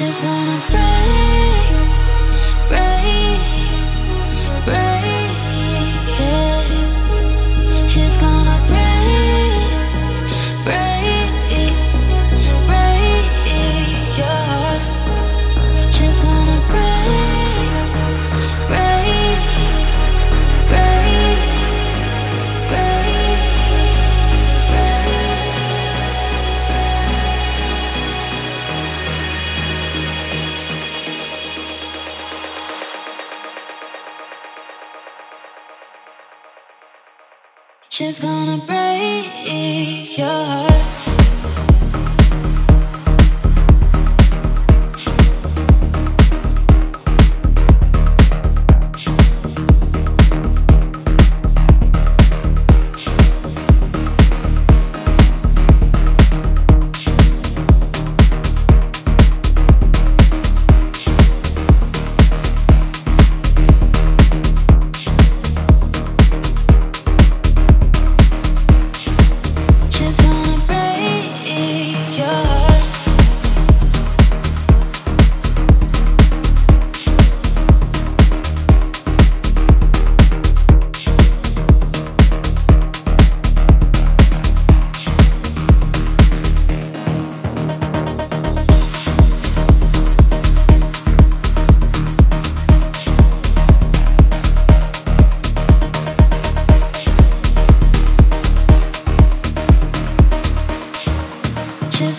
Just wanna break, break, break, She's gonna break your heart.